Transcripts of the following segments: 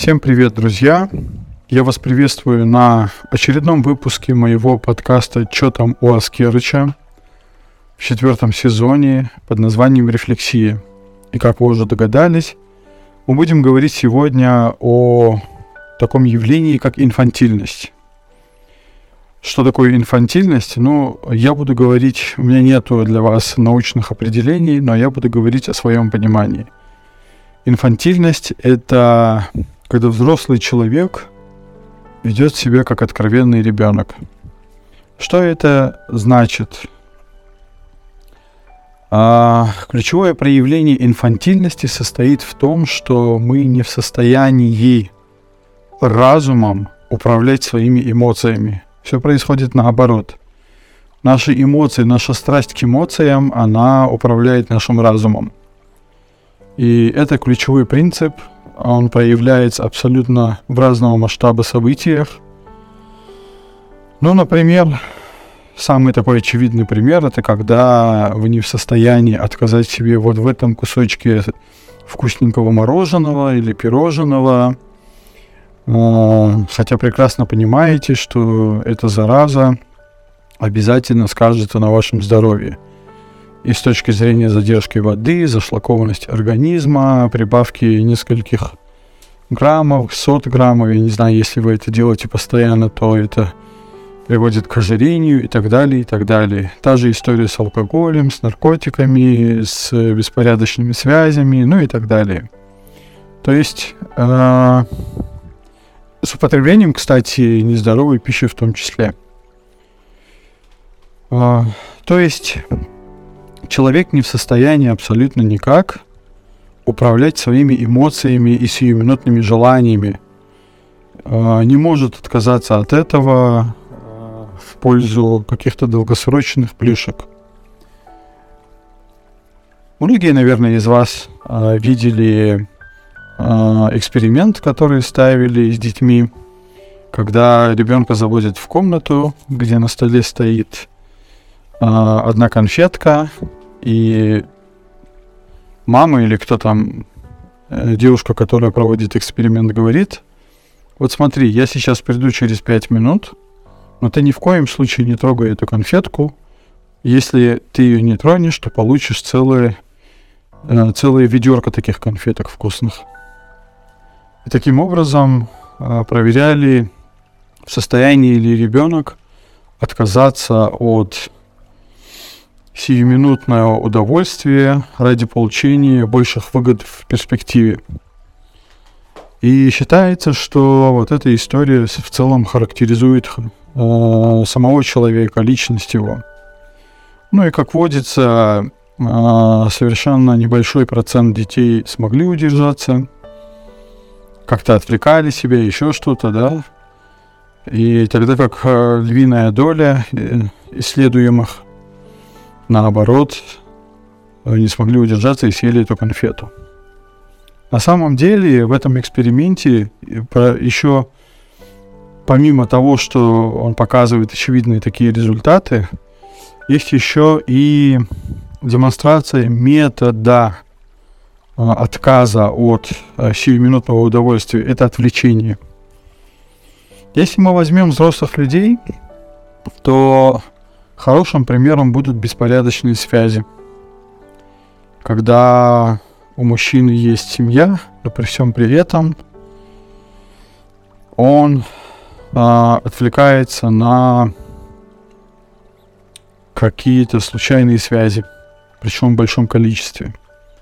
Всем привет, друзья! Я вас приветствую на очередном выпуске моего подкаста «Чё там у Аскерыча» в четвертом сезоне под названием «Рефлексия». И как вы уже догадались, мы будем говорить сегодня о таком явлении, как инфантильность. Что такое инфантильность? Ну, я буду говорить, у меня нету для вас научных определений, но я буду говорить о своем понимании. Инфантильность — это когда взрослый человек ведет себя как откровенный ребенок. Что это значит? А, ключевое проявление инфантильности состоит в том, что мы не в состоянии разумом управлять своими эмоциями. Все происходит наоборот. Наши эмоции, наша страсть к эмоциям, она управляет нашим разумом. И это ключевой принцип, он проявляется абсолютно в разного масштаба событиях. Ну, например, самый такой очевидный пример это когда вы не в состоянии отказать себе вот в этом кусочке вкусненького мороженого или пирожного, а, хотя прекрасно понимаете, что эта зараза обязательно скажется на вашем здоровье. И с точки зрения задержки воды, зашлакованности организма, прибавки нескольких граммов, сот граммов, я не знаю, если вы это делаете постоянно, то это приводит к ожирению и так далее, и так далее. Та же история с алкоголем, с наркотиками, с беспорядочными связями, ну и так далее. То есть э, с употреблением, кстати, нездоровой пищи в том числе. Э, то есть человек не в состоянии абсолютно никак управлять своими эмоциями и сиюминутными желаниями. Э, не может отказаться от этого, в пользу каких-то долгосрочных плюшек. Многие, наверное, из вас э, видели эксперимент, который ставили с детьми, когда ребенка заводят в комнату, где на столе стоит одна конфетка, и мама или кто там, э, девушка, которая проводит эксперимент, говорит, вот смотри, я сейчас приду через пять минут, но ты ни в коем случае не трогай эту конфетку. Если ты ее не тронешь, то получишь целое, э, целое ведерко таких конфеток вкусных. И таким образом э, проверяли, в состоянии ли ребенок отказаться от сиюминутного удовольствия ради получения больших выгод в перспективе. И считается, что вот эта история в целом характеризует э, самого человека, личность его. Ну и как водится, э, совершенно небольшой процент детей смогли удержаться, как-то отвлекали себя, еще что-то, да. И тогда как э, львиная доля э, исследуемых, наоборот, э, не смогли удержаться и съели эту конфету. На самом деле в этом эксперименте еще помимо того, что он показывает очевидные такие результаты, есть еще и демонстрация метода а, отказа от сиюминутного удовольствия. Это отвлечение. Если мы возьмем взрослых людей, то хорошим примером будут беспорядочные связи. Когда у мужчины есть семья, но при всем при этом он а, отвлекается на какие-то случайные связи, причем в большом количестве.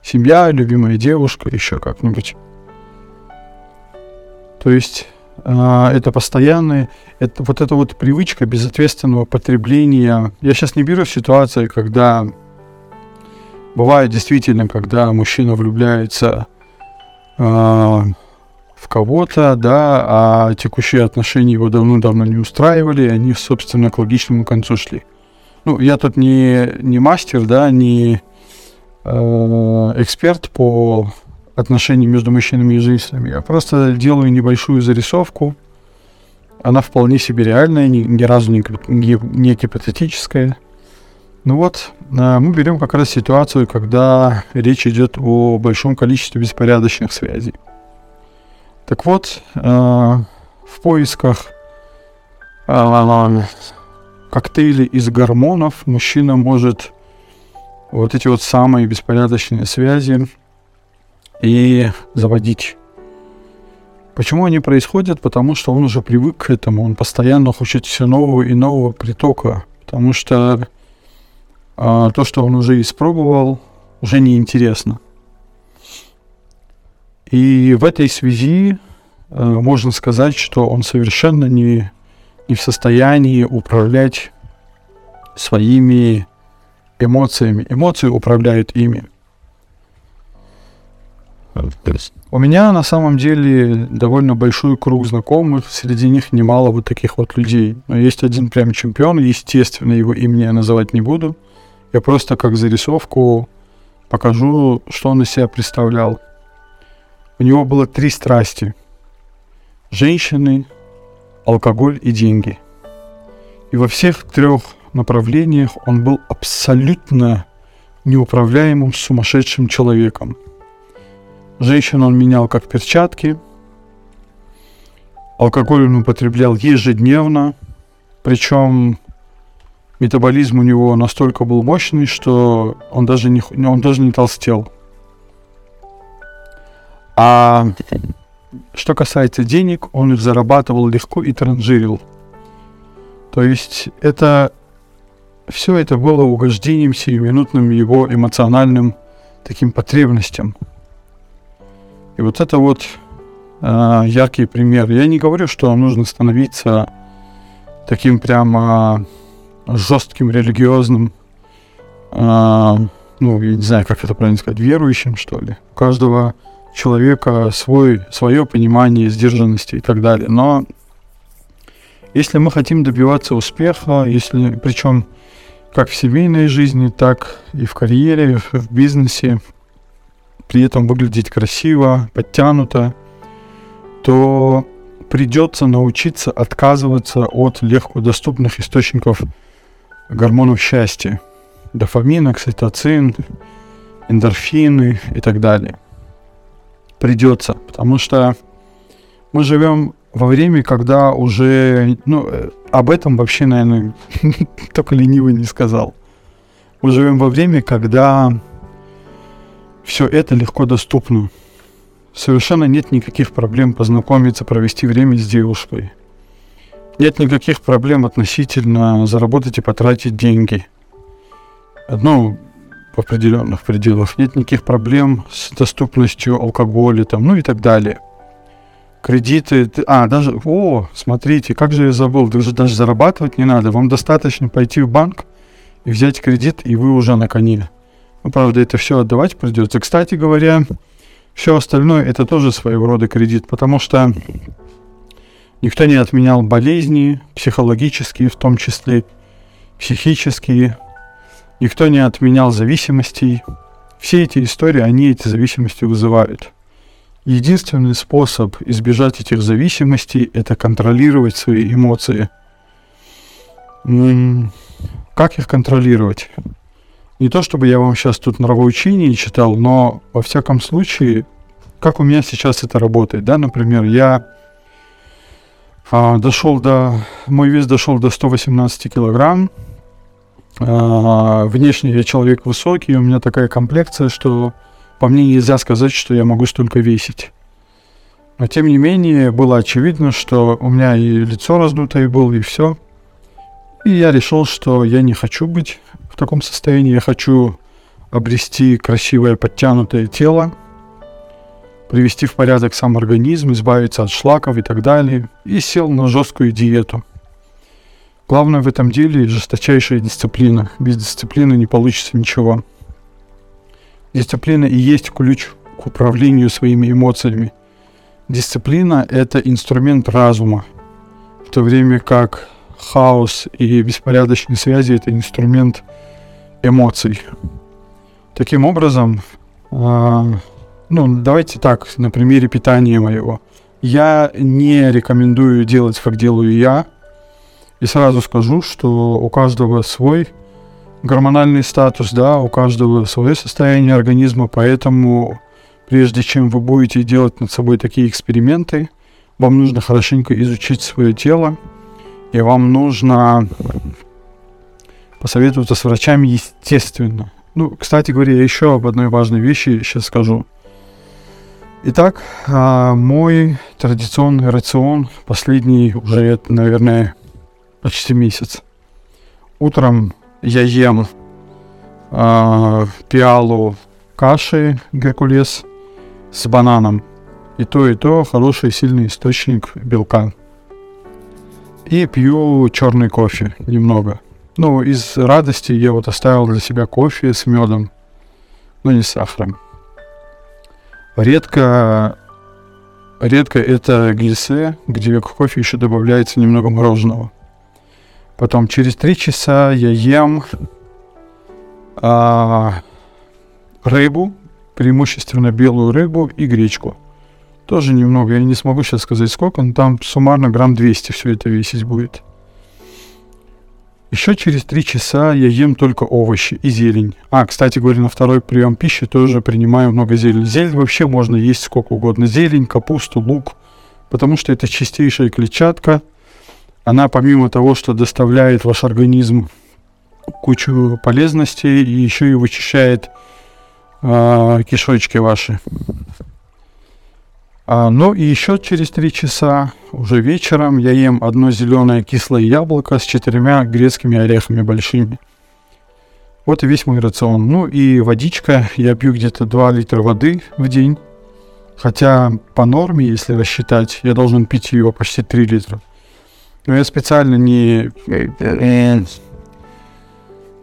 Семья, любимая девушка, еще как-нибудь. То есть это постоянное, это вот эта вот привычка безответственного потребления. Я сейчас не беру ситуации, когда бывает действительно, когда мужчина влюбляется э, в кого-то, да, а текущие отношения его давно-давно не устраивали, и они, собственно, к логичному концу шли. Ну, я тут не, не мастер, да, не э, эксперт по отношениям между мужчинами и женщинами. Я просто делаю небольшую зарисовку. Она вполне себе реальная, ни, ни разу не, не, не гипотетическая. Ну вот, э, мы берем как раз ситуацию, когда речь идет о большом количестве беспорядочных связей. Так вот, э, в поисках э, коктейлей из гормонов мужчина может вот эти вот самые беспорядочные связи и заводить. Почему они происходят? Потому что он уже привык к этому, он постоянно хочет все нового и нового притока, потому что а, то, что он уже испробовал, уже неинтересно. И в этой связи э, можно сказать, что он совершенно не, не в состоянии управлять своими эмоциями. Эмоции управляют ими. У меня на самом деле довольно большой круг знакомых, среди них немало вот таких вот людей. Но есть один прям чемпион, естественно, его имени я называть не буду. Я просто как зарисовку покажу, что он из себя представлял. У него было три страсти. Женщины, алкоголь и деньги. И во всех трех направлениях он был абсолютно неуправляемым сумасшедшим человеком. Женщин он менял как перчатки. Алкоголь он употреблял ежедневно. Причем метаболизм у него настолько был мощный, что он даже не, он даже не толстел. А что касается денег, он их зарабатывал легко и транжирил. То есть это все это было угождением сиюминутным его эмоциональным таким потребностям. И вот это вот э, яркий пример. Я не говорю, что нужно становиться таким прямо жестким религиозным, э, ну, я не знаю, как это правильно сказать, верующим, что ли. У каждого человека свой, свое понимание сдержанности и так далее. Но если мы хотим добиваться успеха, если, причем как в семейной жизни, так и в карьере, в бизнесе, при этом выглядеть красиво, подтянуто, то придется научиться отказываться от легко доступных источников гормонов счастья. Дофамин, окситоцин, эндорфины и так далее придется, потому что мы живем во время, когда уже, ну, э, об этом вообще, наверное, только ленивый не сказал. Мы живем во время, когда все это легко доступно. Совершенно нет никаких проблем познакомиться, провести время с девушкой. Нет никаких проблем относительно заработать и потратить деньги. Ну, в определенных пределах. Нет никаких проблем с доступностью алкоголя там, ну и так далее. Кредиты, а, даже, о, смотрите, как же я забыл, даже, даже зарабатывать не надо. Вам достаточно пойти в банк и взять кредит, и вы уже на коне. Ну, правда, это все отдавать придется. Кстати говоря, все остальное это тоже своего рода кредит, потому что никто не отменял болезни, психологические в том числе, психические, Никто не отменял зависимостей. Все эти истории, они эти зависимости вызывают. Единственный способ избежать этих зависимостей – это контролировать свои эмоции. Как их контролировать? Не то, чтобы я вам сейчас тут нравоучение читал, но во всяком случае, как у меня сейчас это работает, да, например, я а, дошел до, мой вес дошел до 118 килограмм, а, внешне я человек высокий, у меня такая комплекция, что по мне нельзя сказать, что я могу столько весить. Но тем не менее, было очевидно, что у меня и лицо раздутое было, и все. И я решил, что я не хочу быть в таком состоянии. Я хочу обрести красивое подтянутое тело, привести в порядок сам организм, избавиться от шлаков и так далее. И сел на жесткую диету. Главное в этом деле жесточайшая дисциплина. Без дисциплины не получится ничего. Дисциплина и есть ключ к управлению своими эмоциями. Дисциплина — это инструмент разума, в то время как хаос и беспорядочные связи — это инструмент эмоций. Таким образом, э, ну, давайте так, на примере питания моего. Я не рекомендую делать, как делаю я — и сразу скажу, что у каждого свой гормональный статус, да, у каждого свое состояние организма, поэтому прежде чем вы будете делать над собой такие эксперименты, вам нужно хорошенько изучить свое тело, и вам нужно посоветоваться с врачами естественно. Ну, кстати говоря, еще об одной важной вещи сейчас скажу. Итак, а, мой традиционный рацион последний уже, наверное, почти месяц. Утром я ем э, пиалу каши Геркулес с бананом. И то, и то хороший сильный источник белка. И пью черный кофе немного. Ну, из радости я вот оставил для себя кофе с медом, но не с сахаром. Редко, редко это глиссе, где к кофе еще добавляется немного мороженого. Потом через три часа я ем а, рыбу, преимущественно белую рыбу и гречку. Тоже немного, я не смогу сейчас сказать сколько, но там суммарно грамм 200 все это весить будет. Еще через три часа я ем только овощи и зелень. А, кстати говоря, на второй прием пищи тоже принимаю много зелени. Зелень вообще можно есть сколько угодно. Зелень, капусту, лук. Потому что это чистейшая клетчатка. Она помимо того, что доставляет ваш организм кучу полезностей, еще и вычищает э, кишочки ваши. А, ну и еще через три часа, уже вечером, я ем одно зеленое кислое яблоко с четырьмя грецкими орехами большими. Вот и весь мой рацион. Ну и водичка. Я пью где-то 2 литра воды в день. Хотя по норме, если рассчитать, я должен пить ее почти 3 литра. Но я специально не, э,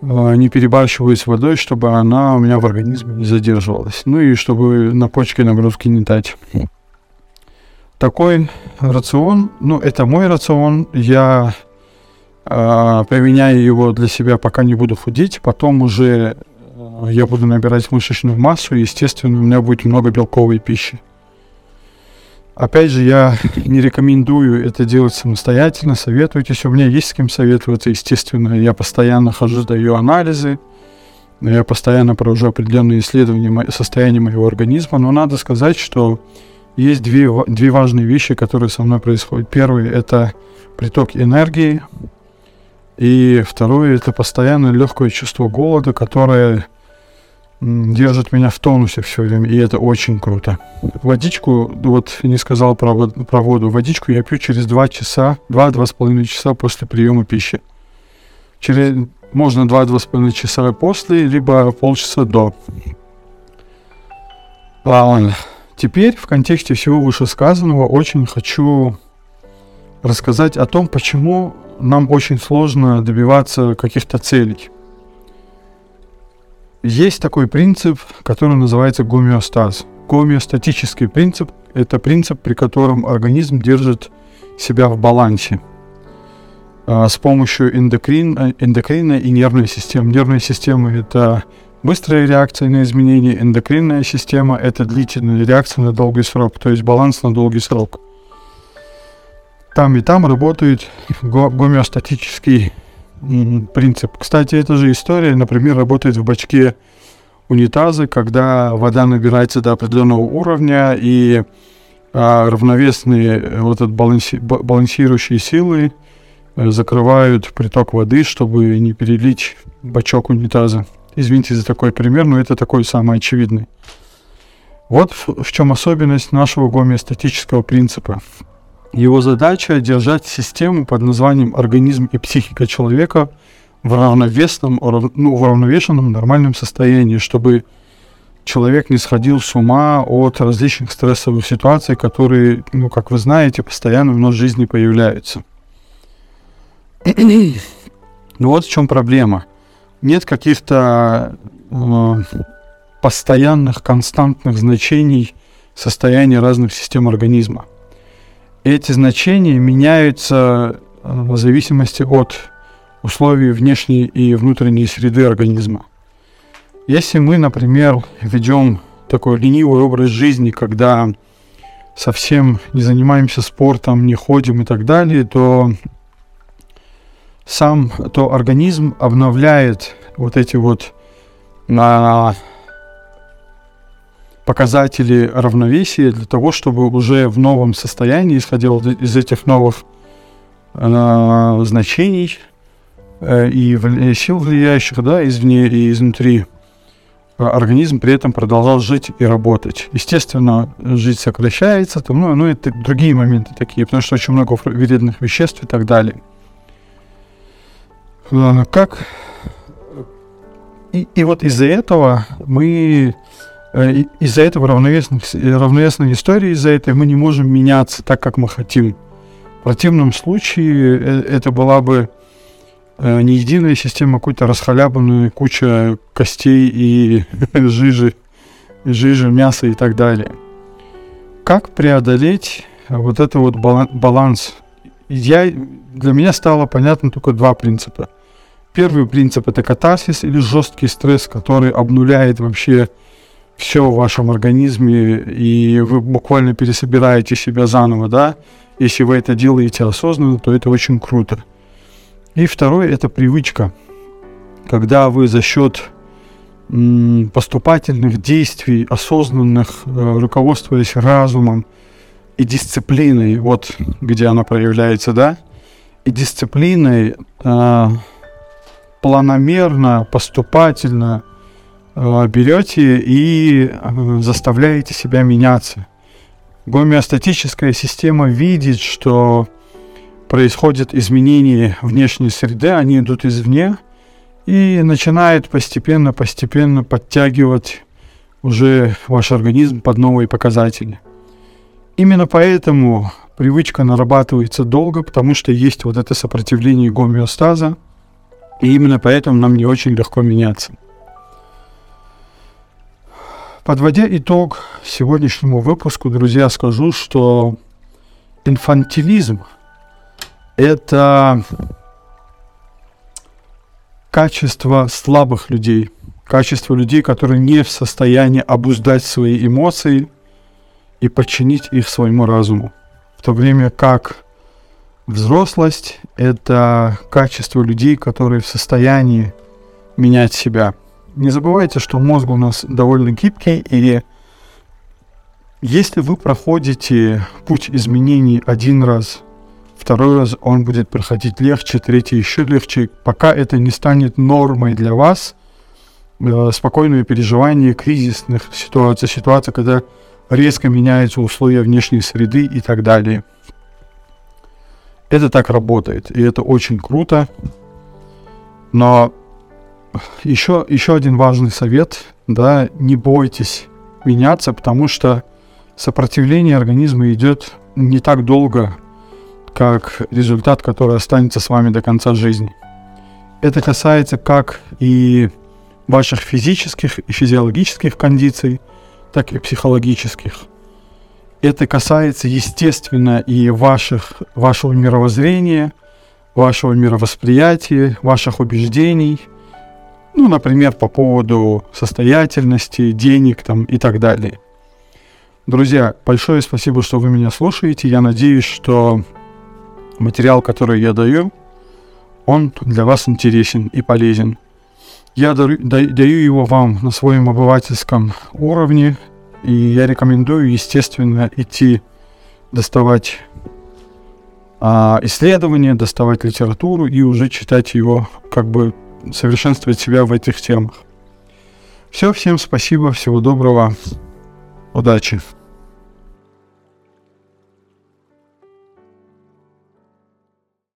не перебарщиваю с водой, чтобы она у меня в организме не задерживалась. Ну и чтобы на почки нагрузки не дать такой рацион, ну, это мой рацион, я э, применяю его для себя, пока не буду худеть, потом уже э, я буду набирать мышечную массу, и, естественно, у меня будет много белковой пищи. Опять же, я не рекомендую это делать самостоятельно, советуйтесь, у меня есть с кем советоваться, естественно, я постоянно хожу, даю анализы, я постоянно провожу определенные исследования состояния моего организма, но надо сказать, что есть две, две важные вещи, которые со мной происходят. Первый — это приток энергии, и второе — это постоянное легкое чувство голода, которое держит меня в тонусе все время, и это очень круто. Водичку, вот не сказал про, про воду, водичку я пью через 2 часа, 2-2,5 часа после приема пищи. Через, можно 2-2,5 часа после, либо полчаса до. Ладно. Теперь в контексте всего вышесказанного очень хочу рассказать о том, почему нам очень сложно добиваться каких-то целей. Есть такой принцип, который называется гомеостаз. Гомеостатический принцип – это принцип, при котором организм держит себя в балансе а, с помощью эндокрин, эндокринной и нервной системы. Нервная система – это Быстрая реакция на изменения, эндокринная система – это длительная реакция на долгий срок, то есть баланс на долгий срок. Там и там работает гомеостатический принцип. Кстати, эта же история, например, работает в бачке унитаза, когда вода набирается до определенного уровня, и а, равновесные э, вот этот баланси, балансирующие силы э, закрывают приток воды, чтобы не перелить бачок унитаза. Извините за такой пример, но это такой самый очевидный. Вот в, в чем особенность нашего гомеостатического принципа. Его задача держать систему под названием организм и психика человека в равновесном, ну, в равновешенном нормальном состоянии, чтобы человек не сходил с ума от различных стрессовых ситуаций, которые, ну, как вы знаете, постоянно в нашей жизни появляются. ну вот в чем проблема нет каких-то э, постоянных, константных значений состояния разных систем организма. Эти значения меняются э, в зависимости от условий внешней и внутренней среды организма. Если мы, например, ведем такой ленивый образ жизни, когда совсем не занимаемся спортом, не ходим и так далее, то сам, то организм обновляет вот эти вот а, показатели равновесия для того, чтобы уже в новом состоянии, исходя из этих новых э, значений э, и в, сил влияющих, да, извне и изнутри, э, организм при этом продолжал жить и работать. Естественно, жизнь сокращается, там, ну, ну, это другие моменты такие, потому что очень много вредных веществ и так далее. Э, как и, и вот из-за этого мы э, из-за этого равновесных, равновесной истории, из-за этого мы не можем меняться так, как мы хотим. В противном случае э, это была бы не единая система, а какой-то расхалябанная куча костей и жижи, жижи, мяса и так далее. Как преодолеть вот этот вот баланс? Я, для меня стало понятно только два принципа – Первый принцип это катарсис или жесткий стресс, который обнуляет вообще все в вашем организме, и вы буквально пересобираете себя заново, да. Если вы это делаете осознанно, то это очень круто. И второе это привычка, когда вы за счет поступательных действий, осознанных, э, руководствуясь разумом и дисциплиной, вот где она проявляется, да, и дисциплиной э, планомерно, поступательно э, берете и э, заставляете себя меняться. Гомеостатическая система видит, что происходят изменения внешней среды, они идут извне, и начинает постепенно-постепенно подтягивать уже ваш организм под новые показатели. Именно поэтому привычка нарабатывается долго, потому что есть вот это сопротивление гомеостаза – и именно поэтому нам не очень легко меняться. Подводя итог сегодняшнему выпуску, друзья, скажу, что инфантилизм – это качество слабых людей, качество людей, которые не в состоянии обуздать свои эмоции и подчинить их своему разуму. В то время как Взрослость — это качество людей, которые в состоянии менять себя. Не забывайте, что мозг у нас довольно гибкий, и если вы проходите путь изменений один раз, второй раз он будет проходить легче, третий еще легче, пока это не станет нормой для вас, э, спокойное переживание кризисных ситуаций, ситуаций, когда резко меняются условия внешней среды и так далее. Это так работает, и это очень круто. Но еще, еще один важный совет, да, не бойтесь меняться, потому что сопротивление организма идет не так долго, как результат, который останется с вами до конца жизни. Это касается как и ваших физических и физиологических кондиций, так и психологических это касается, естественно, и ваших, вашего мировоззрения, вашего мировосприятия, ваших убеждений, ну, например, по поводу состоятельности, денег там и так далее. Друзья, большое спасибо, что вы меня слушаете. Я надеюсь, что материал, который я даю, он для вас интересен и полезен. Я даю, его вам на своем обывательском уровне, и я рекомендую, естественно, идти доставать а, исследования, доставать литературу и уже читать его, как бы совершенствовать себя в этих темах. Все, всем спасибо, всего доброго, удачи.